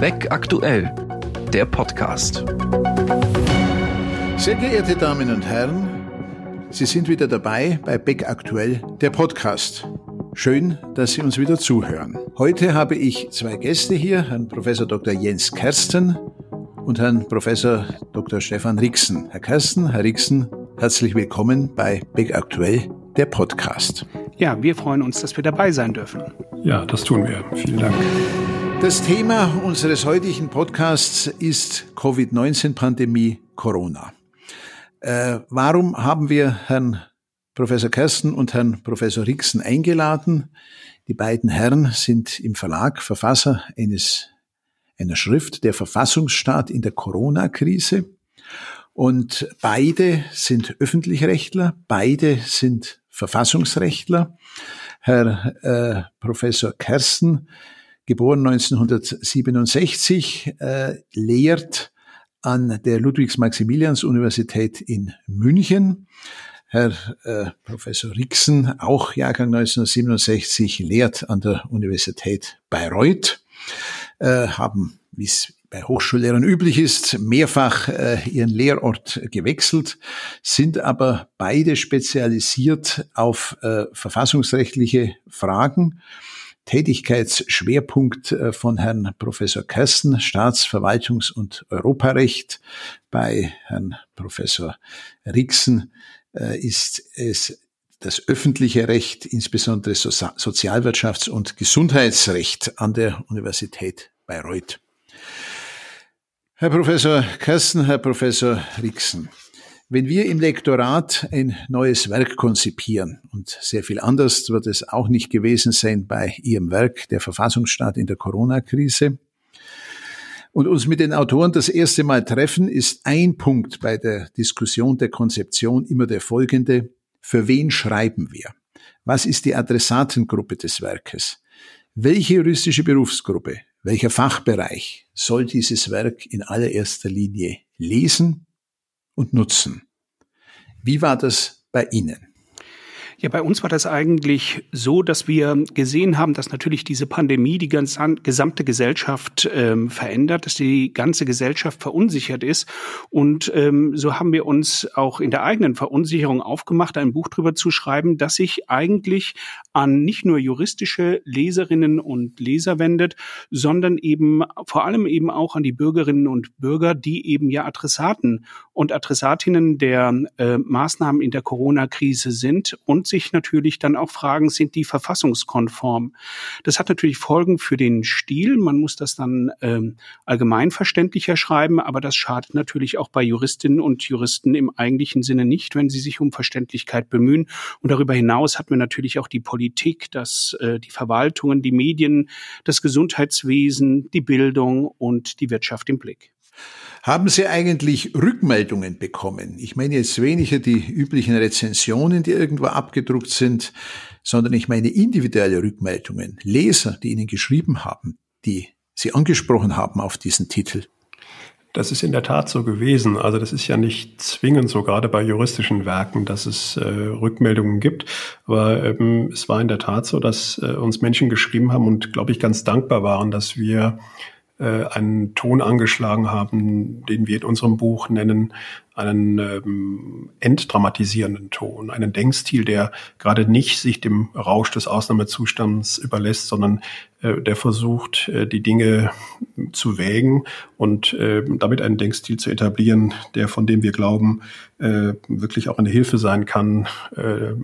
Weg aktuell, der Podcast. Sehr geehrte Damen und Herren, Sie sind wieder dabei bei Beck aktuell, der Podcast. Schön, dass Sie uns wieder zuhören. Heute habe ich zwei Gäste hier, Herrn Professor Dr. Jens Kersten und Herrn Professor Dr. Stefan Rixen. Herr Kersten, Herr Rixen, herzlich willkommen bei Beck aktuell, der Podcast. Ja, wir freuen uns, dass wir dabei sein dürfen. Ja, das tun wir. Vielen Dank. Das Thema unseres heutigen Podcasts ist Covid-19-Pandemie Corona. Äh, warum haben wir Herrn Professor Kersten und Herrn Professor Rixen eingeladen? Die beiden Herren sind im Verlag Verfasser eines, einer Schrift, der Verfassungsstaat in der Corona-Krise. Und beide sind Öffentlichrechtler, beide sind Verfassungsrechtler. Herr äh, Professor Kersten geboren 1967, äh, lehrt an der Ludwigs-Maximilians-Universität in München. Herr äh, Professor Rixen, auch Jahrgang 1967, lehrt an der Universität Bayreuth, äh, haben, wie es bei Hochschullehrern üblich ist, mehrfach äh, ihren Lehrort gewechselt, sind aber beide spezialisiert auf äh, verfassungsrechtliche Fragen Tätigkeitsschwerpunkt äh, von Herrn Professor Kersten, Staatsverwaltungs- und Europarecht. Bei Herrn Professor Rixen äh, ist es das öffentliche Recht, insbesondere Sozialwirtschafts- und Gesundheitsrecht an der Universität Bayreuth. Herr Professor Kersten, Herr Professor Rixen. Wenn wir im Lektorat ein neues Werk konzipieren, und sehr viel anders wird es auch nicht gewesen sein bei Ihrem Werk, der Verfassungsstaat in der Corona-Krise, und uns mit den Autoren das erste Mal treffen, ist ein Punkt bei der Diskussion der Konzeption immer der folgende. Für wen schreiben wir? Was ist die Adressatengruppe des Werkes? Welche juristische Berufsgruppe, welcher Fachbereich soll dieses Werk in allererster Linie lesen und nutzen. Wie war das bei Ihnen? Ja, bei uns war das eigentlich so, dass wir gesehen haben, dass natürlich diese Pandemie die gesamte Gesellschaft ähm, verändert, dass die ganze Gesellschaft verunsichert ist. Und ähm, so haben wir uns auch in der eigenen Verunsicherung aufgemacht, ein Buch darüber zu schreiben, das sich eigentlich an nicht nur juristische Leserinnen und Leser wendet, sondern eben vor allem eben auch an die Bürgerinnen und Bürger, die eben ja Adressaten und Adressatinnen der äh, Maßnahmen in der Corona-Krise sind und sich natürlich dann auch fragen, sind die verfassungskonform? Das hat natürlich Folgen für den Stil. Man muss das dann ähm, allgemeinverständlicher schreiben, aber das schadet natürlich auch bei Juristinnen und Juristen im eigentlichen Sinne nicht, wenn sie sich um Verständlichkeit bemühen. Und darüber hinaus hat man natürlich auch die Politik, das, äh, die Verwaltungen, die Medien, das Gesundheitswesen, die Bildung und die Wirtschaft im Blick. Haben Sie eigentlich Rückmeldungen bekommen? Ich meine jetzt weniger die üblichen Rezensionen, die irgendwo abgedruckt sind, sondern ich meine individuelle Rückmeldungen. Leser, die Ihnen geschrieben haben, die Sie angesprochen haben auf diesen Titel. Das ist in der Tat so gewesen. Also das ist ja nicht zwingend so, gerade bei juristischen Werken, dass es äh, Rückmeldungen gibt. Aber ähm, es war in der Tat so, dass äh, uns Menschen geschrieben haben und, glaube ich, ganz dankbar waren, dass wir äh, einen Ton angeschlagen haben, den wir in unserem Buch nennen, einen ähm, entdramatisierenden Ton, einen Denkstil, der gerade nicht sich dem Rausch des Ausnahmezustands überlässt, sondern äh, der versucht, äh, die Dinge zu wägen und äh, damit einen Denkstil zu etablieren, der von dem wir glauben, äh, wirklich auch eine Hilfe sein kann, äh,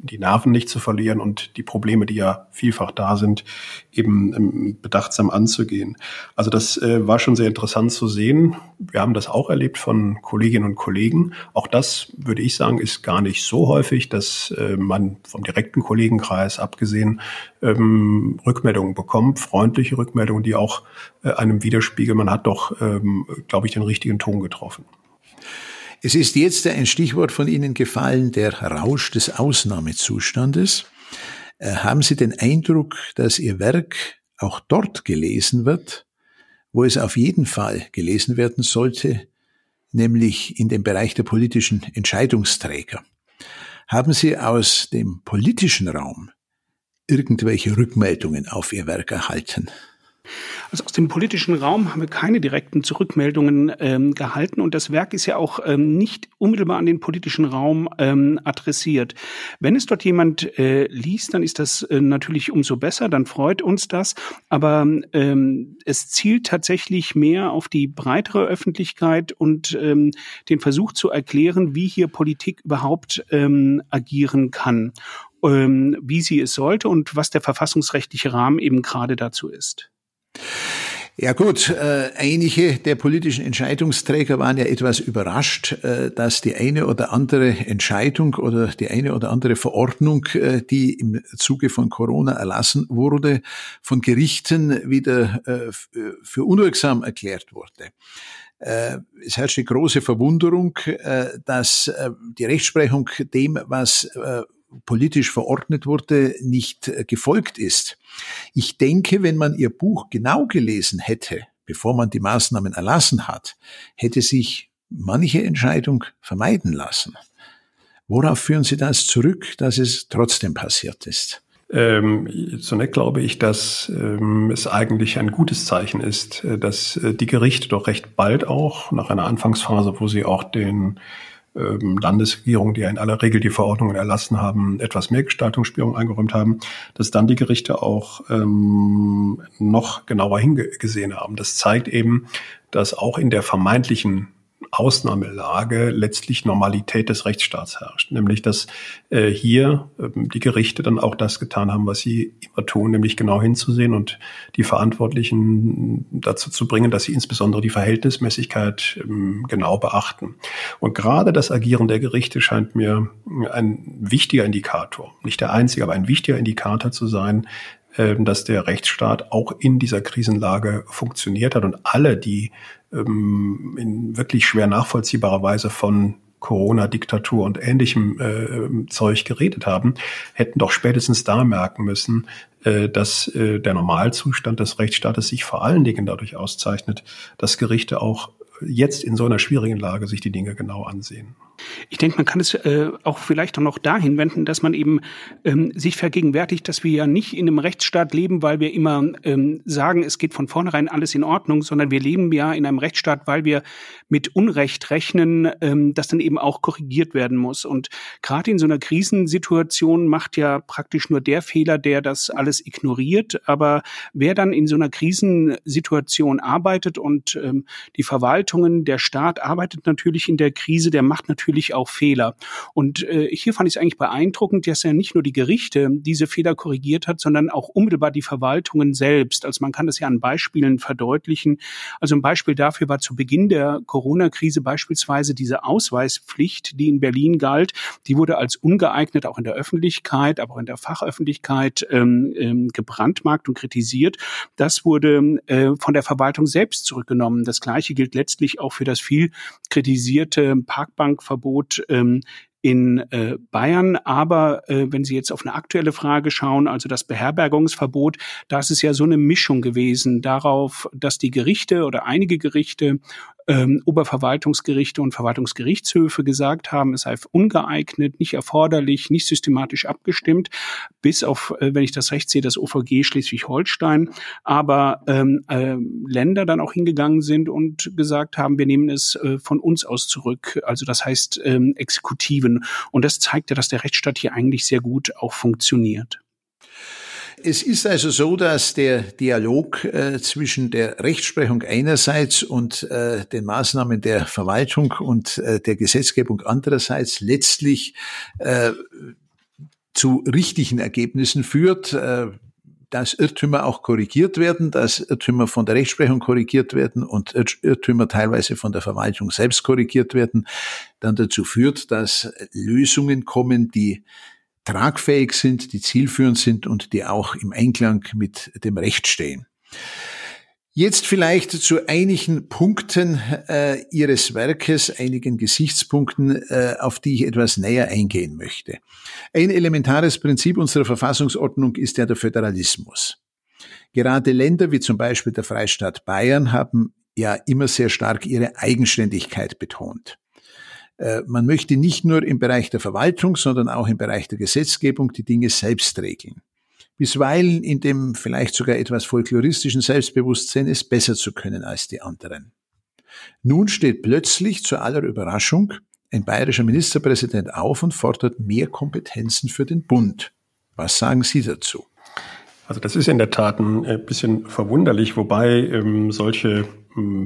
die Nerven nicht zu verlieren und die Probleme, die ja vielfach da sind, eben ähm, bedachtsam anzugehen. Also das äh, war schon sehr interessant zu sehen. Wir haben das auch erlebt von Kolleginnen und Kollegen. Auch das, würde ich sagen, ist gar nicht so häufig, dass äh, man vom direkten Kollegenkreis abgesehen ähm, Rückmeldungen bekommt, freundliche Rückmeldungen, die auch äh, einem widerspiegeln, man hat doch, ähm, glaube ich, den richtigen Ton getroffen. Es ist jetzt ein Stichwort von Ihnen gefallen, der Rausch des Ausnahmezustandes. Äh, haben Sie den Eindruck, dass Ihr Werk auch dort gelesen wird, wo es auf jeden Fall gelesen werden sollte, nämlich in dem Bereich der politischen Entscheidungsträger? Haben Sie aus dem politischen Raum irgendwelche Rückmeldungen auf Ihr Werk erhalten? Also aus dem politischen Raum haben wir keine direkten Zurückmeldungen ähm, gehalten und das Werk ist ja auch ähm, nicht unmittelbar an den politischen Raum ähm, adressiert. Wenn es dort jemand äh, liest, dann ist das äh, natürlich umso besser, dann freut uns das, aber ähm, es zielt tatsächlich mehr auf die breitere Öffentlichkeit und ähm, den Versuch zu erklären, wie hier Politik überhaupt ähm, agieren kann, ähm, wie sie es sollte und was der verfassungsrechtliche Rahmen eben gerade dazu ist. Ja gut, äh, einige der politischen Entscheidungsträger waren ja etwas überrascht, äh, dass die eine oder andere Entscheidung oder die eine oder andere Verordnung, äh, die im Zuge von Corona erlassen wurde, von Gerichten wieder äh, für unwirksam erklärt wurde. Äh, es herrscht eine große Verwunderung, äh, dass äh, die Rechtsprechung dem, was äh, politisch verordnet wurde, nicht äh, gefolgt ist. Ich denke, wenn man Ihr Buch genau gelesen hätte, bevor man die Maßnahmen erlassen hat, hätte sich manche Entscheidung vermeiden lassen. Worauf führen Sie das zurück, dass es trotzdem passiert ist? Ähm, zunächst glaube ich, dass ähm, es eigentlich ein gutes Zeichen ist, äh, dass äh, die Gerichte doch recht bald auch, nach einer Anfangsphase, wo sie auch den Landesregierungen, die ja in aller Regel die Verordnungen erlassen haben, etwas mehr Gestaltungsspielraum eingeräumt haben, dass dann die Gerichte auch ähm, noch genauer hingesehen haben. Das zeigt eben, dass auch in der vermeintlichen Ausnahmelage letztlich Normalität des Rechtsstaats herrscht. Nämlich, dass äh, hier äh, die Gerichte dann auch das getan haben, was sie immer tun, nämlich genau hinzusehen und die Verantwortlichen dazu zu bringen, dass sie insbesondere die Verhältnismäßigkeit ähm, genau beachten. Und gerade das Agieren der Gerichte scheint mir ein wichtiger Indikator, nicht der einzige, aber ein wichtiger Indikator zu sein, ähm, dass der Rechtsstaat auch in dieser Krisenlage funktioniert hat und alle, die ähm, in wirklich schwer nachvollziehbarer Weise von Corona-Diktatur und ähnlichem äh, Zeug geredet haben, hätten doch spätestens da merken müssen, äh, dass äh, der Normalzustand des Rechtsstaates sich vor allen Dingen dadurch auszeichnet, dass Gerichte auch jetzt in so einer schwierigen Lage sich die Dinge genau ansehen. Ich denke, man kann es äh, auch vielleicht auch noch dahin wenden, dass man eben ähm, sich vergegenwärtigt, dass wir ja nicht in einem Rechtsstaat leben, weil wir immer ähm, sagen, es geht von vornherein alles in Ordnung, sondern wir leben ja in einem Rechtsstaat, weil wir mit Unrecht rechnen, ähm, das dann eben auch korrigiert werden muss. Und gerade in so einer Krisensituation macht ja praktisch nur der Fehler, der das alles ignoriert. Aber wer dann in so einer Krisensituation arbeitet und ähm, die Verwaltungen, der Staat arbeitet natürlich in der Krise, der macht natürlich natürlich auch Fehler. Und äh, hier fand ich es eigentlich beeindruckend, dass ja nicht nur die Gerichte diese Fehler korrigiert hat, sondern auch unmittelbar die Verwaltungen selbst. Also man kann das ja an Beispielen verdeutlichen. Also ein Beispiel dafür war zu Beginn der Corona-Krise beispielsweise diese Ausweispflicht, die in Berlin galt. Die wurde als ungeeignet auch in der Öffentlichkeit, aber auch in der Fachöffentlichkeit ähm, ähm, gebrandmarkt und kritisiert. Das wurde äh, von der Verwaltung selbst zurückgenommen. Das Gleiche gilt letztlich auch für das viel kritisierte Parkbankverbot Verbot ähm, in äh, Bayern. Aber äh, wenn Sie jetzt auf eine aktuelle Frage schauen, also das Beherbergungsverbot, da ist es ja so eine Mischung gewesen darauf, dass die Gerichte oder einige Gerichte ähm, Oberverwaltungsgerichte und Verwaltungsgerichtshöfe gesagt haben, es sei ungeeignet, nicht erforderlich, nicht systematisch abgestimmt, bis auf, äh, wenn ich das recht sehe, das OVG Schleswig-Holstein, aber ähm, äh, Länder dann auch hingegangen sind und gesagt haben, wir nehmen es äh, von uns aus zurück, also das heißt ähm, Exekutiven. Und das zeigt ja, dass der Rechtsstaat hier eigentlich sehr gut auch funktioniert. Es ist also so, dass der Dialog äh, zwischen der Rechtsprechung einerseits und äh, den Maßnahmen der Verwaltung und äh, der Gesetzgebung andererseits letztlich äh, zu richtigen Ergebnissen führt. Äh, dass Irrtümer auch korrigiert werden, dass Irrtümer von der Rechtsprechung korrigiert werden und Irrtümer teilweise von der Verwaltung selbst korrigiert werden, dann dazu führt, dass Lösungen kommen, die tragfähig sind, die zielführend sind und die auch im Einklang mit dem Recht stehen. Jetzt vielleicht zu einigen Punkten äh, Ihres Werkes, einigen Gesichtspunkten, äh, auf die ich etwas näher eingehen möchte. Ein elementares Prinzip unserer Verfassungsordnung ist ja der Föderalismus. Gerade Länder wie zum Beispiel der Freistaat Bayern haben ja immer sehr stark ihre Eigenständigkeit betont. Äh, man möchte nicht nur im Bereich der Verwaltung, sondern auch im Bereich der Gesetzgebung die Dinge selbst regeln. bisweilen in dem vielleicht sogar etwas folkloristischen Selbstbewusstsein, es besser zu können als die anderen. Nun steht plötzlich zu aller Überraschung ein bayerischer Ministerpräsident auf und fordert mehr Kompetenzen für den Bund. Was sagen Sie dazu? Also das ist in der Tat ein äh, bisschen verwunderlich, wobei ähm, solche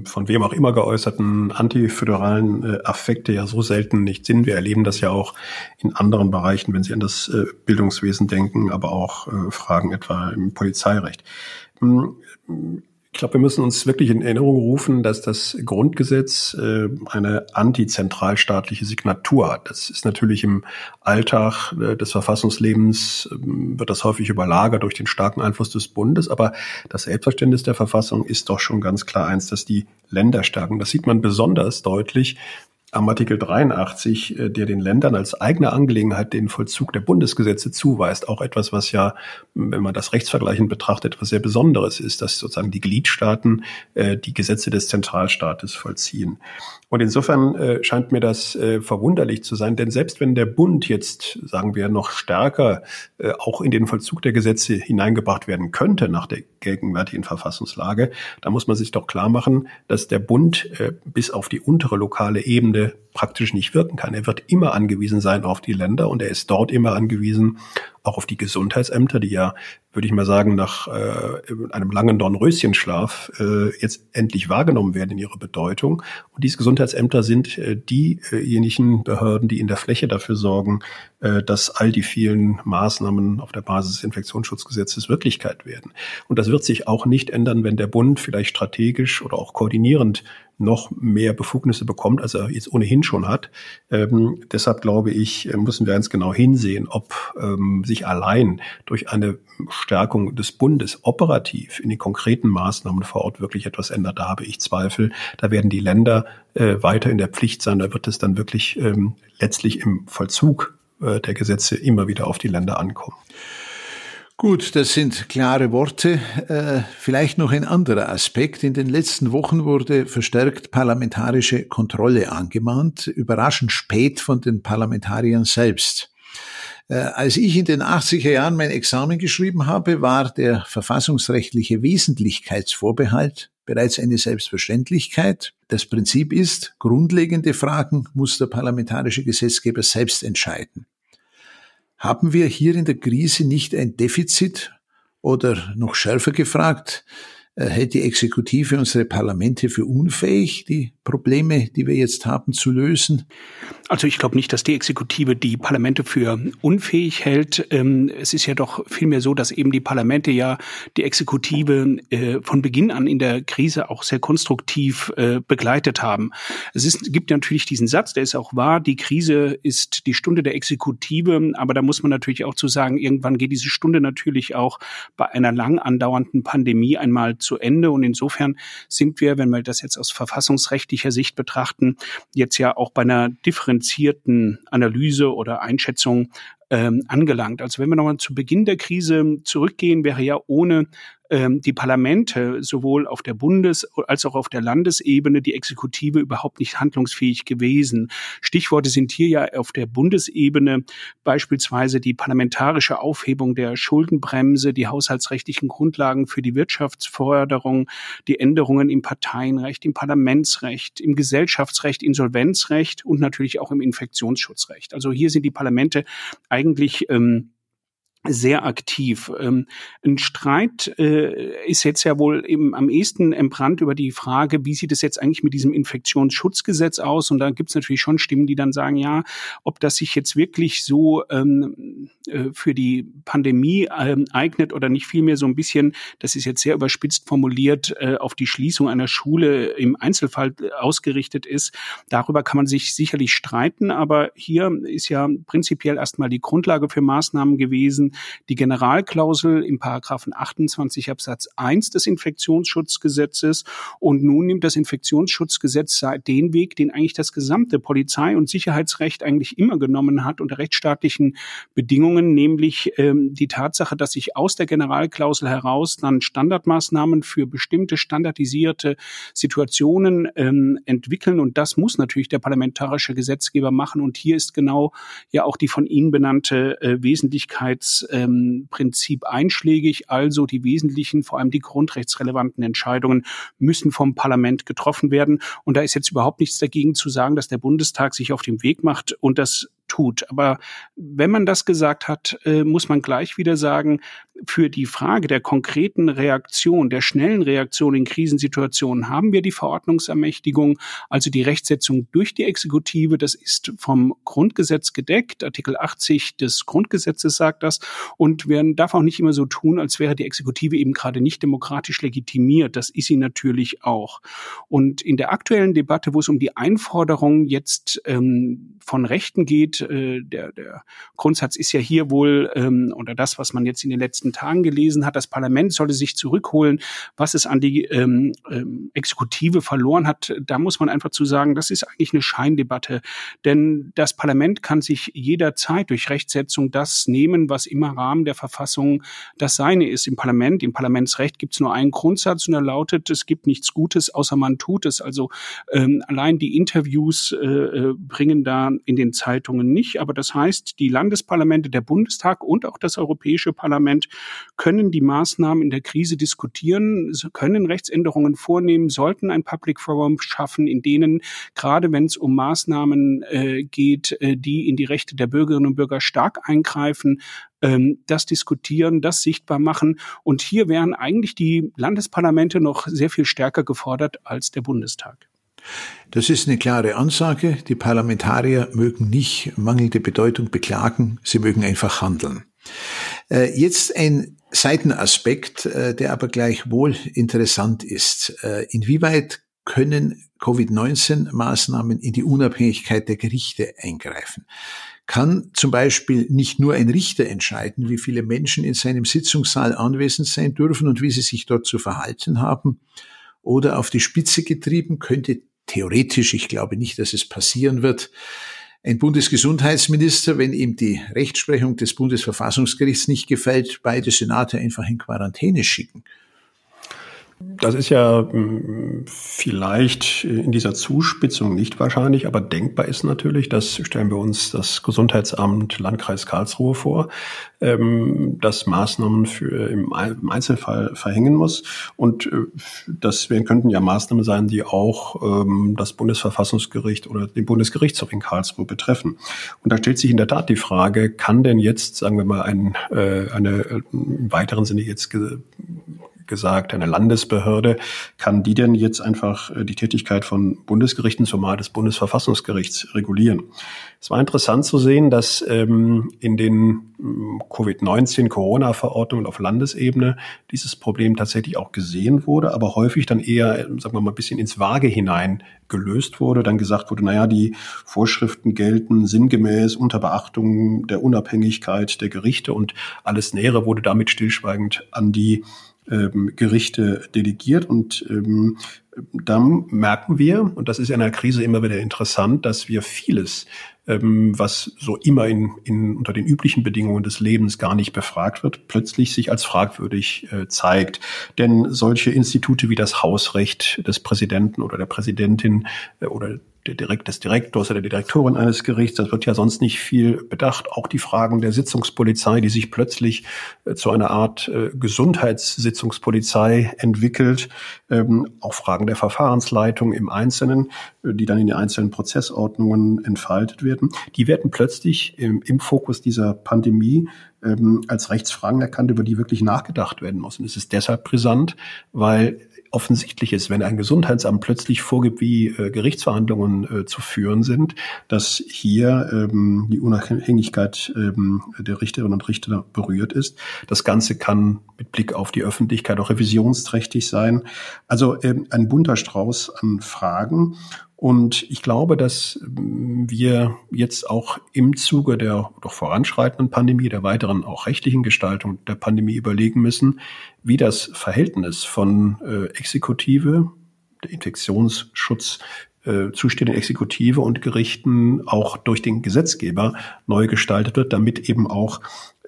von wem auch immer geäußerten antiföderalen äh, Affekte ja so selten nicht sind. Wir erleben das ja auch in anderen Bereichen, wenn Sie an das äh, Bildungswesen denken, aber auch äh, Fragen etwa im Polizeirecht. Ähm, ich glaube, wir müssen uns wirklich in Erinnerung rufen, dass das Grundgesetz äh, eine antizentralstaatliche Signatur hat. Das ist natürlich im Alltag äh, des Verfassungslebens, äh, wird das häufig überlagert durch den starken Einfluss des Bundes, aber das Selbstverständnis der Verfassung ist doch schon ganz klar eins, dass die Länder stärken. Das sieht man besonders deutlich, am Artikel 83, äh, der den Ländern als eigene Angelegenheit den Vollzug der Bundesgesetze zuweist. Auch etwas, was ja, wenn man das rechtsvergleichend betrachtet, etwas sehr Besonderes ist, dass sozusagen die Gliedstaaten äh, die Gesetze des Zentralstaates vollziehen. Und insofern äh, scheint mir das äh, verwunderlich zu sein, denn selbst wenn der Bund jetzt, sagen wir, noch stärker äh, auch in den Vollzug der Gesetze hineingebracht werden könnte nach der gegenwärtigen Verfassungslage, da muss man sich doch klar machen, dass der Bund äh, bis auf die untere lokale Ebene praktisch nicht wirken kann. Er wird immer angewiesen sein auf die Länder und er ist dort immer angewiesen auch auf die Gesundheitsämter, die ja, würde ich mal sagen, nach äh, einem langen Dornröschenschlaf äh, jetzt endlich wahrgenommen werden in ihrer Bedeutung. Und diese Gesundheitsämter sind äh, diejenigen Behörden, die in der Fläche dafür sorgen, äh, dass all die vielen Maßnahmen auf der Basis des Infektionsschutzgesetzes Wirklichkeit werden. Und das wird sich auch nicht ändern, wenn der Bund vielleicht strategisch oder auch koordinierend noch mehr Befugnisse bekommt, als er jetzt ohnehin schon hat. Ähm, deshalb glaube ich, müssen wir ganz genau hinsehen, ob ähm, sich allein durch eine Stärkung des Bundes operativ in den konkreten Maßnahmen vor Ort wirklich etwas ändert. Da habe ich Zweifel. Da werden die Länder äh, weiter in der Pflicht sein. Da wird es dann wirklich ähm, letztlich im Vollzug äh, der Gesetze immer wieder auf die Länder ankommen. Gut, das sind klare Worte. Äh, vielleicht noch ein anderer Aspekt. In den letzten Wochen wurde verstärkt parlamentarische Kontrolle angemahnt, überraschend spät von den Parlamentariern selbst. Äh, als ich in den 80er Jahren mein Examen geschrieben habe, war der verfassungsrechtliche Wesentlichkeitsvorbehalt bereits eine Selbstverständlichkeit. Das Prinzip ist, grundlegende Fragen muss der parlamentarische Gesetzgeber selbst entscheiden. Haben wir hier in der Krise nicht ein Defizit oder noch schärfer gefragt, hält die Exekutive unsere Parlamente für unfähig, die Probleme, die wir jetzt haben, zu lösen? Also ich glaube nicht, dass die Exekutive die Parlamente für unfähig hält. Ähm, es ist ja doch vielmehr so, dass eben die Parlamente ja die Exekutive äh, von Beginn an in der Krise auch sehr konstruktiv äh, begleitet haben. Es ist, gibt natürlich diesen Satz, der ist auch wahr, die Krise ist die Stunde der Exekutive, aber da muss man natürlich auch zu sagen, irgendwann geht diese Stunde natürlich auch bei einer lang andauernden Pandemie einmal zu Ende. Und insofern sind wir, wenn wir das jetzt aus verfassungsrechtlicher Sicht betrachten, jetzt ja auch bei einer differenzierten Analyse oder Einschätzung ähm, angelangt. Also wenn wir nochmal zu Beginn der Krise zurückgehen, wäre ja ohne die Parlamente sowohl auf der Bundes- als auch auf der Landesebene die Exekutive überhaupt nicht handlungsfähig gewesen. Stichworte sind hier ja auf der Bundesebene beispielsweise die parlamentarische Aufhebung der Schuldenbremse, die haushaltsrechtlichen Grundlagen für die Wirtschaftsförderung, die Änderungen im Parteienrecht, im Parlamentsrecht, im Gesellschaftsrecht, Insolvenzrecht und natürlich auch im Infektionsschutzrecht. Also hier sind die Parlamente eigentlich ähm, sehr aktiv. Ähm, ein Streit äh, ist jetzt ja wohl eben am ehesten entbrannt über die Frage, wie sieht es jetzt eigentlich mit diesem Infektionsschutzgesetz aus? Und da gibt es natürlich schon Stimmen, die dann sagen, ja, ob das sich jetzt wirklich so ähm, äh, für die Pandemie ähm, eignet oder nicht vielmehr so ein bisschen, das ist jetzt sehr überspitzt formuliert, äh, auf die Schließung einer Schule im Einzelfall ausgerichtet ist. Darüber kann man sich sicherlich streiten, aber hier ist ja prinzipiell erstmal die Grundlage für Maßnahmen gewesen, die Generalklausel im Paragraphen 28 Absatz 1 des Infektionsschutzgesetzes. Und nun nimmt das Infektionsschutzgesetz den Weg, den eigentlich das gesamte Polizei- und Sicherheitsrecht eigentlich immer genommen hat unter rechtsstaatlichen Bedingungen, nämlich ähm, die Tatsache, dass sich aus der Generalklausel heraus dann Standardmaßnahmen für bestimmte standardisierte Situationen ähm, entwickeln. Und das muss natürlich der parlamentarische Gesetzgeber machen. Und hier ist genau ja auch die von Ihnen benannte äh, Wesentlichkeits Mehrheitsprinzip ähm, einschlägig, also die wesentlichen, vor allem die grundrechtsrelevanten Entscheidungen müssen vom Parlament getroffen werden. Und da ist jetzt überhaupt nichts dagegen zu sagen, dass der Bundestag sich auf den Weg macht und das tut. Aber wenn man das gesagt hat, äh, muss man gleich wieder sagen, für die Frage der konkreten Reaktion, der schnellen Reaktion in Krisensituationen haben wir die Verordnungsermächtigung, also die Rechtsetzung durch die Exekutive. Das ist vom Grundgesetz gedeckt. Artikel 80 des Grundgesetzes sagt das. Und man darf auch nicht immer so tun, als wäre die Exekutive eben gerade nicht demokratisch legitimiert. Das ist sie natürlich auch. Und in der aktuellen Debatte, wo es um die Einforderung jetzt ähm, von Rechten geht, äh, der, der Grundsatz ist ja hier wohl, ähm, oder das, was man jetzt in den letzten Tagen gelesen hat, das Parlament sollte sich zurückholen, was es an die ähm, ähm, Exekutive verloren hat. Da muss man einfach zu sagen, das ist eigentlich eine Scheindebatte. Denn das Parlament kann sich jederzeit durch Rechtsetzung das nehmen, was im Rahmen der Verfassung das Seine ist. Im Parlament, im Parlamentsrecht gibt es nur einen Grundsatz und er lautet, es gibt nichts Gutes, außer man tut es. Also ähm, allein die Interviews äh, äh bringen da in den Zeitungen nicht. Aber das heißt, die Landesparlamente, der Bundestag und auch das Europäische Parlament können die Maßnahmen in der Krise diskutieren, können Rechtsänderungen vornehmen, sollten ein Public Forum schaffen, in denen gerade wenn es um Maßnahmen äh, geht, äh, die in die Rechte der Bürgerinnen und Bürger stark eingreifen, ähm, das diskutieren, das sichtbar machen. Und hier wären eigentlich die Landesparlamente noch sehr viel stärker gefordert als der Bundestag. Das ist eine klare Ansage. Die Parlamentarier mögen nicht mangelnde Bedeutung beklagen, sie mögen einfach handeln. Äh, jetzt ein Seitenaspekt, äh, der aber gleichwohl interessant ist. Äh, inwieweit können Covid-19-Maßnahmen in die Unabhängigkeit der Gerichte eingreifen? Kann zum Beispiel nicht nur ein Richter entscheiden, wie viele Menschen in seinem Sitzungssaal anwesend sein dürfen und wie sie sich dort zu verhalten haben? Oder auf die Spitze getrieben könnte theoretisch, ich glaube nicht, dass es passieren wird, ein Bundesgesundheitsminister, wenn ihm die Rechtsprechung des Bundesverfassungsgerichts nicht gefällt, beide Senate einfach in Quarantäne schicken. Das ist ja hm, vielleicht in dieser Zuspitzung nicht wahrscheinlich, aber denkbar ist natürlich, das stellen wir uns das Gesundheitsamt Landkreis Karlsruhe vor, ähm, das Maßnahmen für im Einzelfall verhängen muss. Und äh, das könnten ja Maßnahmen sein, die auch ähm, das Bundesverfassungsgericht oder den Bundesgerichtshof in Karlsruhe betreffen. Und da stellt sich in der Tat die Frage, kann denn jetzt, sagen wir mal, ein, äh, eine im weiteren Sinne jetzt gesagt, eine Landesbehörde, kann die denn jetzt einfach äh, die Tätigkeit von Bundesgerichten, zumal des Bundesverfassungsgerichts, regulieren? Es war interessant zu sehen, dass ähm, in den ähm, Covid-19-Corona-Verordnungen auf Landesebene dieses Problem tatsächlich auch gesehen wurde, aber häufig dann eher, äh, sagen wir mal, ein bisschen ins Vage hinein gelöst wurde, dann gesagt wurde, naja, die Vorschriften gelten sinngemäß unter Beachtung der Unabhängigkeit der Gerichte und alles Nähere wurde damit stillschweigend an die ähm, Gerichte delegiert und ähm, dann merken wir, und das ist in einer Krise immer wieder interessant, dass wir vieles, ähm, was so immer in, in, unter den üblichen Bedingungen des Lebens gar nicht befragt wird, plötzlich sich als fragwürdig äh, zeigt. Denn solche Institute wie das Hausrecht des Präsidenten oder der Präsidentin äh, oder der Direkt, des Direktors oder der Direktorin eines Gerichts. Das wird ja sonst nicht viel bedacht. Auch die Fragen der Sitzungspolizei, die sich plötzlich äh, zu einer Art äh, Gesundheitssitzungspolizei entwickelt. Ähm, auch Fragen der Verfahrensleitung im Einzelnen, äh, die dann in den einzelnen Prozessordnungen entfaltet werden. Die werden plötzlich im, im Fokus dieser Pandemie ähm, als Rechtsfragen erkannt, über die wirklich nachgedacht werden muss. Und es ist deshalb brisant, weil offensichtlich ist, wenn ein Gesundheitsamt plötzlich vorgibt, wie äh, Gerichtsverhandlungen äh, zu führen sind, dass hier ähm, die Unabhängigkeit ähm, der Richterinnen und Richter berührt ist. Das Ganze kann mit Blick auf die Öffentlichkeit auch revisionsträchtig sein. Also ähm, ein bunter Strauß an Fragen. Und ich glaube, dass ähm, wir jetzt auch im Zuge der doch voranschreitenden Pandemie, der weiteren auch rechtlichen Gestaltung der Pandemie überlegen müssen, wie das Verhältnis von äh, Exekutive, der Infektionsschutz äh, zustehenden Exekutive und Gerichten auch durch den Gesetzgeber neu gestaltet wird, damit eben auch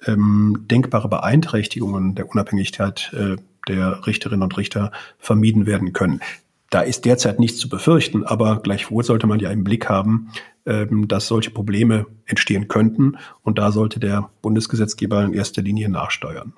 ähm, denkbare Beeinträchtigungen der Unabhängigkeit äh, der Richterinnen und Richter vermieden werden können. Da ist derzeit nichts zu befürchten, aber gleichwohl sollte man ja im Blick haben, ähm, dass solche Probleme entstehen könnten. Und da sollte der Bundesgesetzgeber in erster Linie nachsteuern.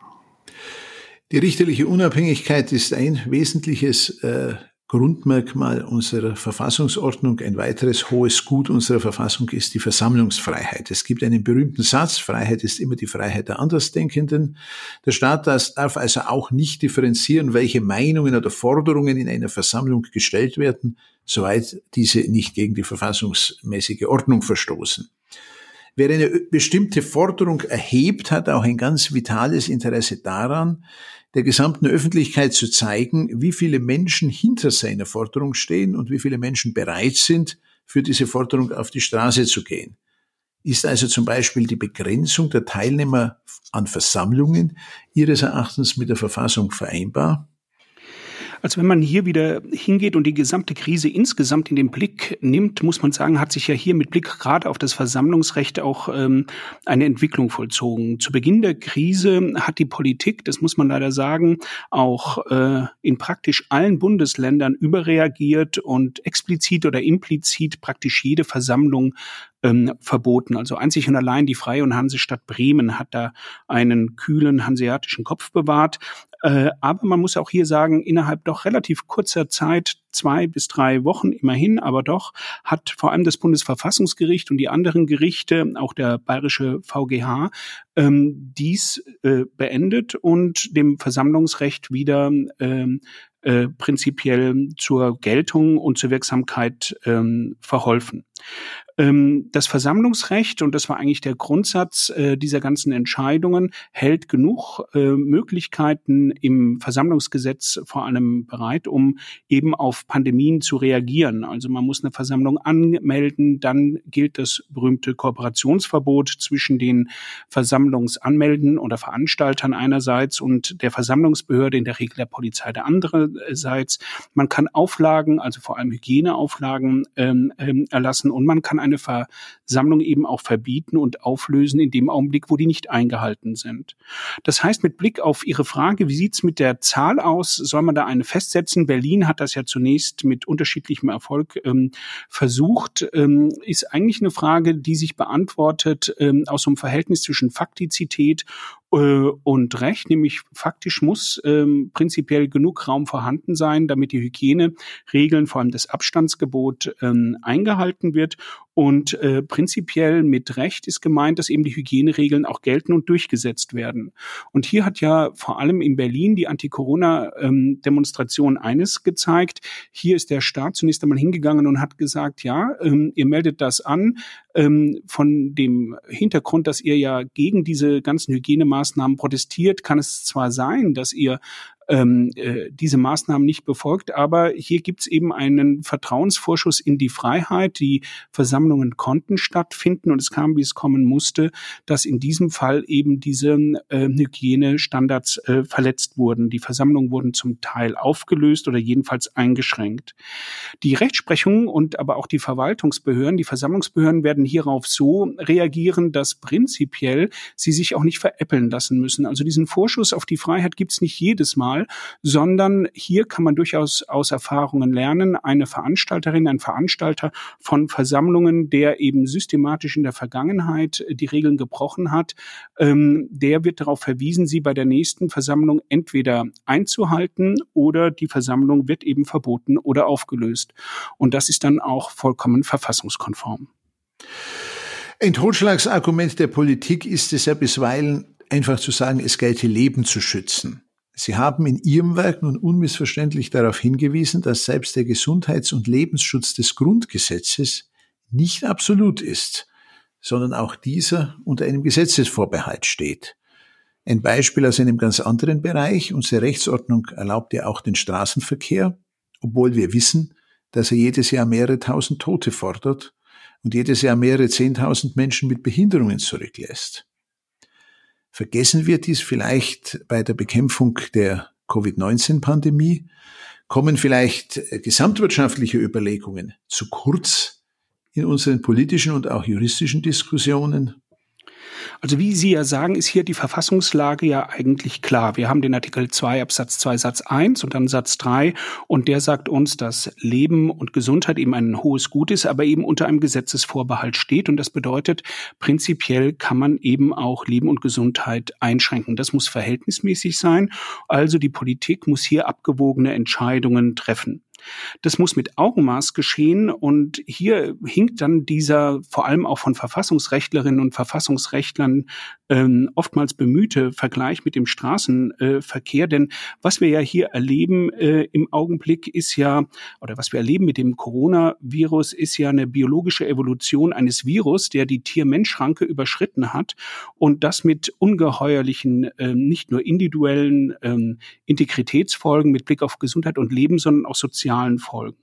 Die richterliche Unabhängigkeit ist ein wesentliches äh, Grundmerkmal unserer Verfassungsordnung. Ein weiteres hohes Gut unserer Verfassung ist die Versammlungsfreiheit. Es gibt einen berühmten Satz, Freiheit ist immer die Freiheit der Andersdenkenden. Der Staat darf also auch nicht differenzieren, welche Meinungen oder Forderungen in einer Versammlung gestellt werden, soweit diese nicht gegen die verfassungsmäßige Ordnung verstoßen. Wer eine bestimmte Forderung erhebt, hat auch ein ganz vitales Interesse daran, der gesamten Öffentlichkeit zu zeigen, wie viele Menschen hinter seiner Forderung stehen und wie viele Menschen bereit sind, für diese Forderung auf die Straße zu gehen. Ist also zum Beispiel die Begrenzung der Teilnehmer an Versammlungen Ihres Erachtens mit der Verfassung vereinbar? Also wenn man hier wieder hingeht und die gesamte Krise insgesamt in den Blick nimmt, muss man sagen, hat sich ja hier mit Blick gerade auf das Versammlungsrecht auch ähm, eine Entwicklung vollzogen. Zu Beginn der Krise hat die Politik, das muss man leider sagen, auch äh, in praktisch allen Bundesländern überreagiert und explizit oder implizit praktisch jede Versammlung ähm, verboten. Also einzig und allein die Freie und Hansestadt Bremen hat da einen kühlen hanseatischen Kopf bewahrt. Äh, aber man muss auch hier sagen, innerhalb doch relativ kurzer Zeit, zwei bis drei Wochen immerhin, aber doch, hat vor allem das Bundesverfassungsgericht und die anderen Gerichte, auch der bayerische VGH, ähm, dies äh, beendet und dem Versammlungsrecht wieder ähm, äh, prinzipiell zur Geltung und zur Wirksamkeit ähm, verholfen. Ähm, das Versammlungsrecht, und das war eigentlich der Grundsatz äh, dieser ganzen Entscheidungen, hält genug äh, Möglichkeiten im Versammlungsgesetz vor allem bereit, um eben auf Pandemien zu reagieren. Also man muss eine Versammlung anmelden, dann gilt das berühmte Kooperationsverbot zwischen den Versammlungsanmelden oder Veranstaltern einerseits und der Versammlungsbehörde, in der Regel der Polizei der andererseits. Man kann Auflagen, also vor allem Hygieneauflagen ähm, ähm, erlassen und man kann eine Versammlung eben auch verbieten und auflösen in dem Augenblick, wo die nicht eingehalten sind. Das heißt, mit Blick auf Ihre Frage, wie sieht's mit der Zahl aus? Soll man da eine festsetzen? Berlin hat das ja zunächst mit unterschiedlichem Erfolg ähm, versucht. Ähm, ist eigentlich eine Frage, die sich beantwortet ähm, aus so einem Verhältnis zwischen Faktizität und Recht, nämlich faktisch muss ähm, prinzipiell genug Raum vorhanden sein, damit die Hygieneregeln, vor allem das Abstandsgebot, ähm, eingehalten wird. Und äh, prinzipiell mit Recht ist gemeint, dass eben die Hygieneregeln auch gelten und durchgesetzt werden. Und hier hat ja vor allem in Berlin die Anti-Corona-Demonstration ähm, eines gezeigt. Hier ist der Staat zunächst einmal hingegangen und hat gesagt, ja, ähm, ihr meldet das an, ähm, von dem Hintergrund, dass ihr ja gegen diese ganzen Hygienemaßnahmen protestiert, kann es zwar sein, dass ihr ähm, äh, diese Maßnahmen nicht befolgt. Aber hier gibt es eben einen Vertrauensvorschuss in die Freiheit. Die Versammlungen konnten stattfinden und es kam, wie es kommen musste, dass in diesem Fall eben diese äh, Hygienestandards äh, verletzt wurden. Die Versammlungen wurden zum Teil aufgelöst oder jedenfalls eingeschränkt. Die Rechtsprechung und aber auch die Verwaltungsbehörden, die Versammlungsbehörden werden hierauf so reagieren, dass prinzipiell sie sich auch nicht veräppeln lassen müssen. Also diesen Vorschuss auf die Freiheit gibt es nicht jedes Mal Mal, sondern hier kann man durchaus aus Erfahrungen lernen. Eine Veranstalterin, ein Veranstalter von Versammlungen, der eben systematisch in der Vergangenheit die Regeln gebrochen hat, ähm, der wird darauf verwiesen, sie bei der nächsten Versammlung entweder einzuhalten oder die Versammlung wird eben verboten oder aufgelöst. Und das ist dann auch vollkommen verfassungskonform. Ein Totschlagsargument der Politik ist es ja bisweilen einfach zu sagen, es gelte Leben zu schützen. Sie haben in Ihrem Werk nun unmissverständlich darauf hingewiesen, dass selbst der Gesundheits- und Lebensschutz des Grundgesetzes nicht absolut ist, sondern auch dieser unter einem Gesetzesvorbehalt steht. Ein Beispiel aus einem ganz anderen Bereich. Unsere Rechtsordnung erlaubt ja auch den Straßenverkehr, obwohl wir wissen, dass er jedes Jahr mehrere tausend Tote fordert und jedes Jahr mehrere zehntausend Menschen mit Behinderungen zurücklässt. Vergessen wir dies vielleicht bei der Bekämpfung der Covid-19-Pandemie? Kommen vielleicht äh, gesamtwirtschaftliche Überlegungen zu kurz in unseren politischen und auch juristischen Diskussionen? Also wie Sie ja sagen, ist hier die Verfassungslage ja eigentlich klar. Wir haben den Artikel 2 Absatz 2 Satz 1 und dann Satz 3 und der sagt uns, dass Leben und Gesundheit eben ein hohes Gut ist, aber eben unter einem Gesetzesvorbehalt steht und das bedeutet, prinzipiell kann man eben auch Leben und Gesundheit einschränken. Das muss verhältnismäßig sein. Also die Politik muss hier abgewogene Entscheidungen treffen. Das muss mit Augenmaß geschehen und hier hinkt dann dieser vor allem auch von Verfassungsrechtlerinnen und Verfassungsrechtlern ähm, oftmals bemühte Vergleich mit dem Straßenverkehr. Äh, Denn was wir ja hier erleben äh, im Augenblick ist ja, oder was wir erleben mit dem Coronavirus, ist ja eine biologische Evolution eines Virus, der die Tier-Mensch-Schranke überschritten hat und das mit ungeheuerlichen, äh, nicht nur individuellen ähm, Integritätsfolgen mit Blick auf Gesundheit und Leben, sondern auch sozialen Folgen.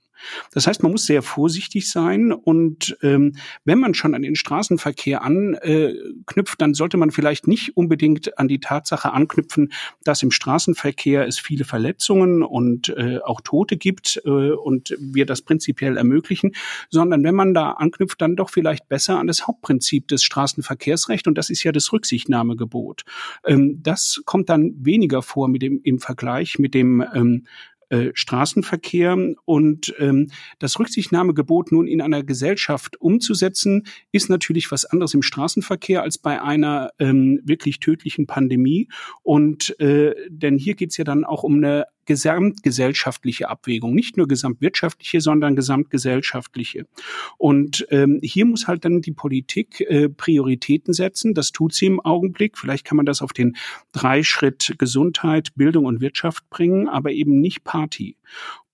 Das heißt, man muss sehr vorsichtig sein und ähm, wenn man schon an den Straßenverkehr anknüpft, dann sollte man vielleicht nicht unbedingt an die Tatsache anknüpfen, dass im Straßenverkehr es viele Verletzungen und äh, auch Tote gibt äh, und wir das prinzipiell ermöglichen, sondern wenn man da anknüpft, dann doch vielleicht besser an das Hauptprinzip des Straßenverkehrsrechts und das ist ja das Rücksichtnahmegebot. Ähm, das kommt dann weniger vor mit dem im Vergleich mit dem ähm, äh, Straßenverkehr. Und ähm, das Rücksichtnahmegebot nun in einer Gesellschaft umzusetzen, ist natürlich was anderes im Straßenverkehr als bei einer ähm, wirklich tödlichen Pandemie. Und äh, denn hier geht's ja dann auch um eine gesamtgesellschaftliche Abwägung, nicht nur gesamtwirtschaftliche, sondern gesamtgesellschaftliche. Und ähm, hier muss halt dann die Politik äh, Prioritäten setzen. Das tut sie im Augenblick. Vielleicht kann man das auf den Dreischritt Gesundheit, Bildung und Wirtschaft bringen, aber eben nicht Party.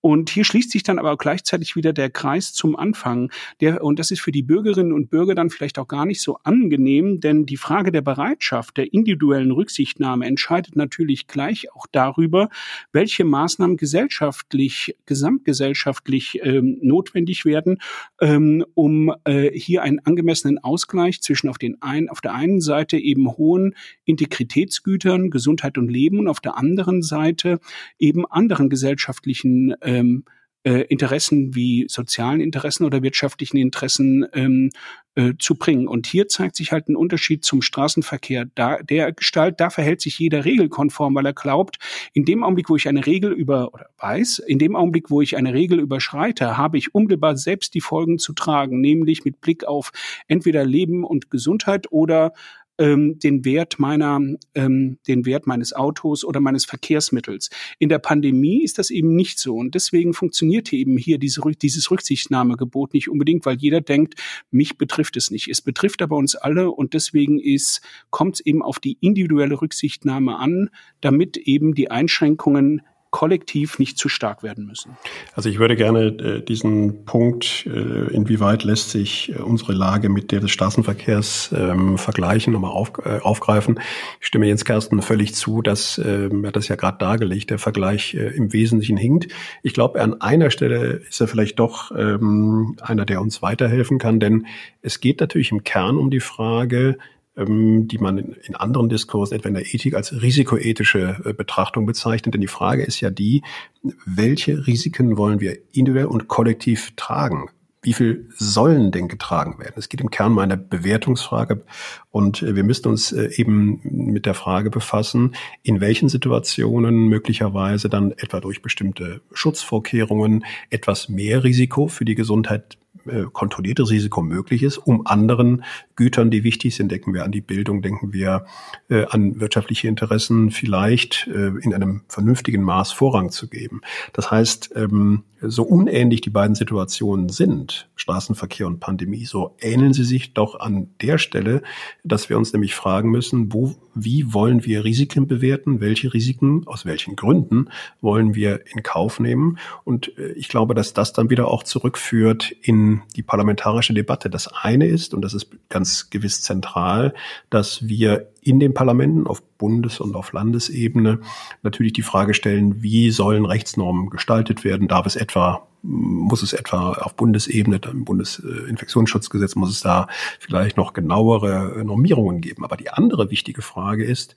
Und hier schließt sich dann aber gleichzeitig wieder der Kreis zum Anfang. Der, und das ist für die Bürgerinnen und Bürger dann vielleicht auch gar nicht so angenehm, denn die Frage der Bereitschaft, der individuellen Rücksichtnahme entscheidet natürlich gleich auch darüber, welche Maßnahmen gesellschaftlich, gesamtgesellschaftlich ähm, notwendig werden, ähm, um äh, hier einen angemessenen Ausgleich zwischen auf, den ein, auf der einen Seite eben hohen Integritätsgütern, Gesundheit und Leben und auf der anderen Seite eben anderen gesellschaftlichen äh, ähm, äh, Interessen wie sozialen Interessen oder wirtschaftlichen Interessen ähm, äh, zu bringen. Und hier zeigt sich halt ein Unterschied zum Straßenverkehr da, der Gestalt. Da verhält sich jeder regelkonform, weil er glaubt, in dem Augenblick, wo ich eine Regel über oder weiß, in dem Augenblick, wo ich eine Regel überschreite, habe ich unmittelbar selbst die Folgen zu tragen, nämlich mit Blick auf entweder Leben und Gesundheit oder ähm, den Wert meiner, ähm, den Wert meines Autos oder meines Verkehrsmittels. In der Pandemie ist das eben nicht so und deswegen funktioniert eben hier diese, dieses Rücksichtnahmegebot nicht unbedingt, weil jeder denkt, mich betrifft es nicht. Es betrifft aber uns alle und deswegen ist, kommt es eben auf die individuelle Rücksichtnahme an, damit eben die Einschränkungen kollektiv nicht zu stark werden müssen. Also ich würde gerne äh, diesen Punkt, äh, inwieweit lässt sich äh, unsere Lage mit der des Straßenverkehrs ähm, vergleichen, nochmal auf, äh, aufgreifen. Ich stimme Jens Kersten völlig zu, dass, äh, er hat das ja gerade dargelegt, der Vergleich äh, im Wesentlichen hinkt. Ich glaube, an einer Stelle ist er vielleicht doch ähm, einer, der uns weiterhelfen kann, denn es geht natürlich im Kern um die Frage, die man in anderen Diskursen, etwa in der Ethik, als risikoethische äh, Betrachtung bezeichnet. Denn die Frage ist ja die, welche Risiken wollen wir individuell und kollektiv tragen? Wie viel sollen denn getragen werden? Es geht im Kern um eine Bewertungsfrage und äh, wir müssen uns äh, eben mit der Frage befassen, in welchen Situationen möglicherweise dann etwa durch bestimmte Schutzvorkehrungen etwas mehr Risiko für die Gesundheit äh, kontrolliertes Risiko möglich ist, um anderen Gütern, die wichtig sind, denken wir an die Bildung, denken wir äh, an wirtschaftliche Interessen, vielleicht äh, in einem vernünftigen Maß Vorrang zu geben. Das heißt, ähm, so unähnlich die beiden Situationen sind, Straßenverkehr und Pandemie, so ähneln sie sich doch an der Stelle, dass wir uns nämlich fragen müssen, wo, wie wollen wir Risiken bewerten, welche Risiken, aus welchen Gründen wollen wir in Kauf nehmen. Und äh, ich glaube, dass das dann wieder auch zurückführt in die parlamentarische Debatte. Das eine ist, und das ist ganz gewiss zentral, dass wir in den Parlamenten auf Bundes- und auf Landesebene natürlich die Frage stellen, wie sollen Rechtsnormen gestaltet werden? Darf es etwa muss es etwa auf Bundesebene, im Bundesinfektionsschutzgesetz muss es da vielleicht noch genauere Normierungen geben. Aber die andere wichtige Frage ist,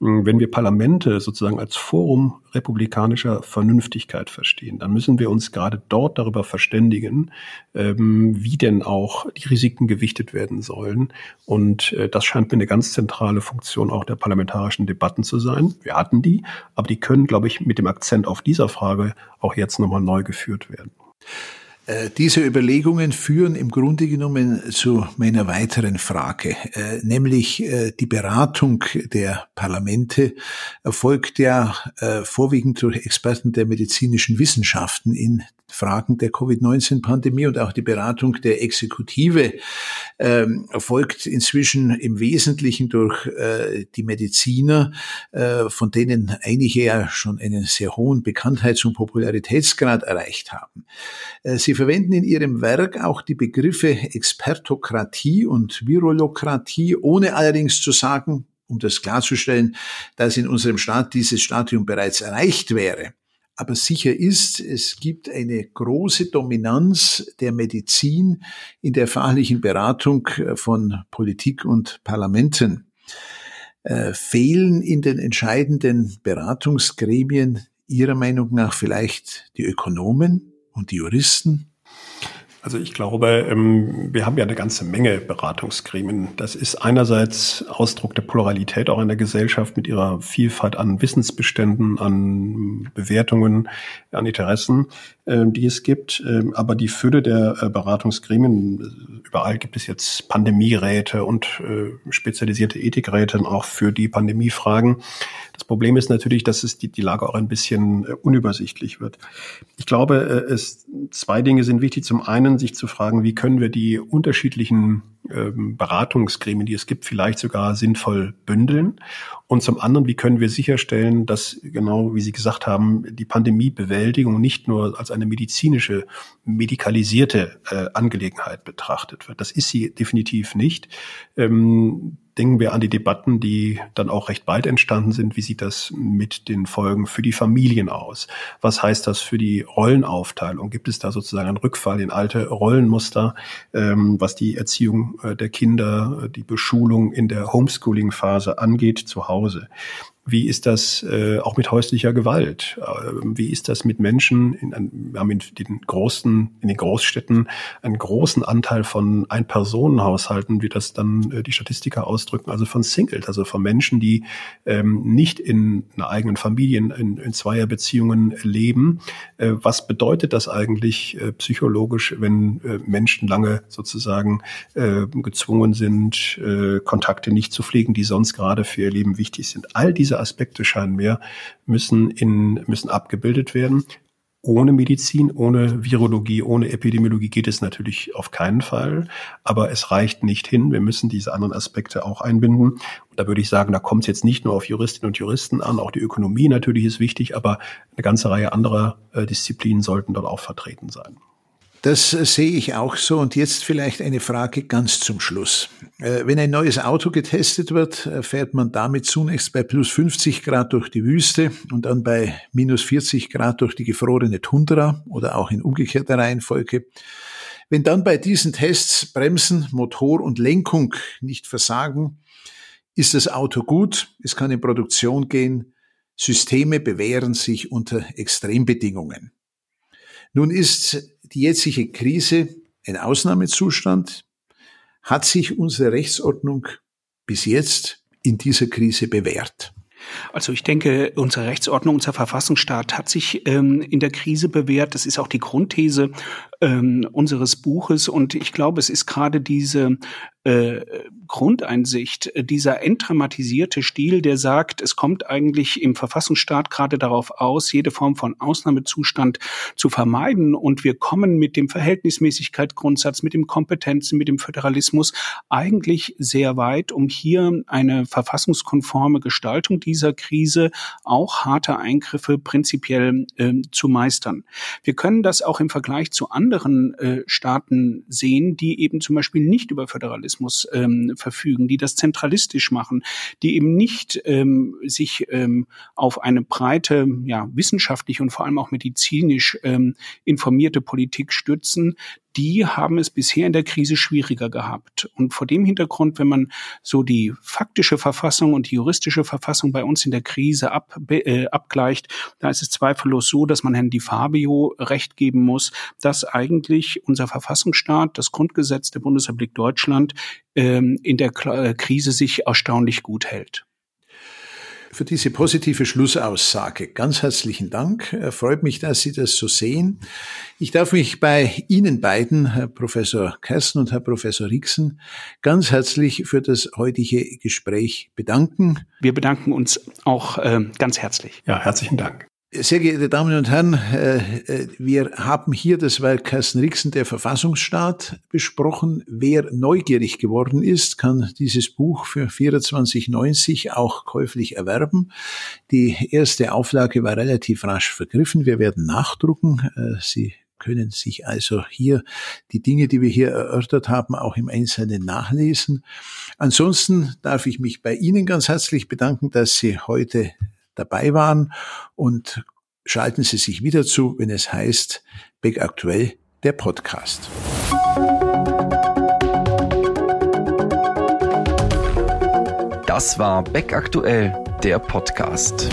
wenn wir Parlamente sozusagen als Forum republikanischer Vernünftigkeit verstehen, dann müssen wir uns gerade dort darüber verständigen, ähm, wie denn auch die Risiken gewichtet werden sollen. Und äh, das scheint mir eine ganz zentrale Funktion auch der parlamentarischen Debatten zu sein. Wir hatten die, aber die können, glaube ich, mit dem Akzent auf dieser Frage auch jetzt nochmal neu geführt werden. Äh, diese Überlegungen führen im Grunde genommen zu meiner weiteren Frage, äh, nämlich äh, die Beratung der Parlamente erfolgt ja vorwiegend durch Experten der medizinischen Wissenschaften in Fragen der Covid-19-Pandemie und auch die Beratung der Exekutive ähm, erfolgt inzwischen im Wesentlichen durch äh, die Mediziner, äh, von denen einige ja schon einen sehr hohen Bekanntheits- und Popularitätsgrad erreicht haben. Äh, sie verwenden in ihrem Werk auch die Begriffe Expertokratie und Virolokratie, ohne allerdings zu sagen, um das klarzustellen, dass in unserem Staat dieses Stadium bereits erreicht wäre. Aber sicher ist, es gibt eine große Dominanz der Medizin in der fachlichen Beratung äh, von Politik und Parlamenten. Äh, fehlen in den entscheidenden Beratungsgremien Ihrer Meinung nach vielleicht die Ökonomen und die Juristen? Also ich glaube, ähm, wir haben ja eine ganze Menge Beratungsgremien. Das ist einerseits Ausdruck der Pluralität auch in der Gesellschaft mit ihrer Vielfalt an Wissensbeständen, an Bewertungen, an Interessen, ähm, die es gibt. Ähm, aber die Fülle der äh, Beratungsgremien, überall gibt es jetzt Pandemieräte und äh, spezialisierte Ethikräte auch für die Pandemiefragen. Das Problem ist natürlich, dass es die, die Lage auch ein bisschen äh, unübersichtlich wird. Ich glaube, es, zwei Dinge sind wichtig. Zum einen, sich zu fragen, wie können wir die unterschiedlichen ähm, Beratungsgremien, die es gibt, vielleicht sogar sinnvoll bündeln. Und zum anderen, wie können wir sicherstellen, dass genau wie Sie gesagt haben, die Pandemiebewältigung nicht nur als eine medizinische, medikalisierte äh, Angelegenheit betrachtet wird. Das ist sie definitiv nicht. Ähm, Denken wir an die Debatten, die dann auch recht bald entstanden sind. Wie sieht das mit den Folgen für die Familien aus? Was heißt das für die Rollenaufteilung? Gibt es da sozusagen einen Rückfall in alte Rollenmuster, ähm, was die Erziehung äh, der Kinder, äh, die Beschulung in der Homeschooling-Phase angeht zu Hause? Wie ist das äh, auch mit häuslicher Gewalt? Äh, wie ist das mit Menschen? In, wir haben in den großen, in den Großstädten einen großen Anteil von Ein-Personen-Haushalten, wie das dann äh, die Statistiker ausdrücken, also von Singles, also von Menschen, die ähm, nicht in einer eigenen Familie, in, in Zweierbeziehungen leben. Äh, was bedeutet das eigentlich äh, psychologisch, wenn äh, Menschen lange sozusagen äh, gezwungen sind, äh, Kontakte nicht zu pflegen, die sonst gerade für ihr Leben wichtig sind? All diese diese Aspekte scheinen mir, müssen in, müssen abgebildet werden. Ohne Medizin, ohne Virologie, ohne Epidemiologie geht es natürlich auf keinen Fall. Aber es reicht nicht hin. Wir müssen diese anderen Aspekte auch einbinden. Und da würde ich sagen, da kommt es jetzt nicht nur auf Juristinnen und Juristen an. Auch die Ökonomie natürlich ist wichtig, aber eine ganze Reihe anderer äh, Disziplinen sollten dort auch vertreten sein. Das sehe ich auch so. Und jetzt vielleicht eine Frage ganz zum Schluss. Äh, wenn ein neues Auto getestet wird, äh, fährt man damit zunächst bei plus 50 Grad durch die Wüste und dann bei minus 40 Grad durch die gefrorene Tundra oder auch in umgekehrter Reihenfolge. Wenn dann bei diesen Tests Bremsen, Motor und Lenkung nicht versagen, ist das Auto gut, es kann in Produktion gehen, Systeme bewähren sich unter Extrembedingungen. Nun ist die jetzige Krise ein Ausnahmezustand. Hat sich unsere Rechtsordnung bis jetzt in dieser Krise bewährt? Also ich denke, unsere Rechtsordnung, unser Verfassungsstaat hat sich ähm, in der Krise bewährt. Das ist auch die Grundthese ähm, unseres Buches. Und ich glaube, es ist gerade diese äh, Grundeinsicht, äh, dieser entdramatisierte Stil, der sagt, es kommt eigentlich im Verfassungsstaat gerade darauf aus, jede Form von Ausnahmezustand zu vermeiden. Und wir kommen mit dem Verhältnismäßigkeitsgrundsatz, mit dem Kompetenzen, mit dem Föderalismus eigentlich sehr weit, um hier eine verfassungskonforme Gestaltung dieser Krise, auch harte Eingriffe prinzipiell äh, zu meistern. Wir können das auch im Vergleich zu anderen anderen äh, Staaten sehen, die eben zum Beispiel nicht über Föderalismus ähm, verfügen, die das zentralistisch machen, die eben nicht ähm, sich ähm, auf eine breite, ja, wissenschaftlich und vor allem auch medizinisch ähm, informierte Politik stützen, die haben es bisher in der Krise schwieriger gehabt. Und vor dem Hintergrund, wenn man so die faktische Verfassung und die juristische Verfassung bei uns in der Krise ab, äh, abgleicht, da ist es zweifellos so, dass man Herrn Di Fabio recht geben muss, dass eigentlich unser Verfassungsstaat, das Grundgesetz der Bundesrepublik Deutschland, ähm, in der äh, Krise sich erstaunlich gut hält für diese positive Schlussaussage. Ganz herzlichen Dank. Freut mich, dass Sie das so sehen. Ich darf mich bei Ihnen beiden, Herr Professor Kersten und Herr Professor Rixen, ganz herzlich für das heutige Gespräch bedanken. Wir bedanken uns auch äh, ganz herzlich. Ja, herzlichen Dank. Sehr geehrte Damen und Herren, äh, äh, wir haben hier das Werk Carsten Rixen, der Verfassungsstaat, besprochen. Wer neugierig geworden ist, kann dieses Buch für 24,90 auch käuflich erwerben. Die erste Auflage war relativ rasch vergriffen. Wir werden nachdrucken. Äh, Sie können sich also hier die Dinge, die wir hier erörtert haben, auch im Einzelnen nachlesen. Ansonsten darf ich mich bei Ihnen ganz herzlich bedanken, dass Sie heute dabei waren und schalten Sie sich wieder zu, wenn es heißt Beck Aktuell, der Podcast. Das war Beck Aktuell, der Podcast.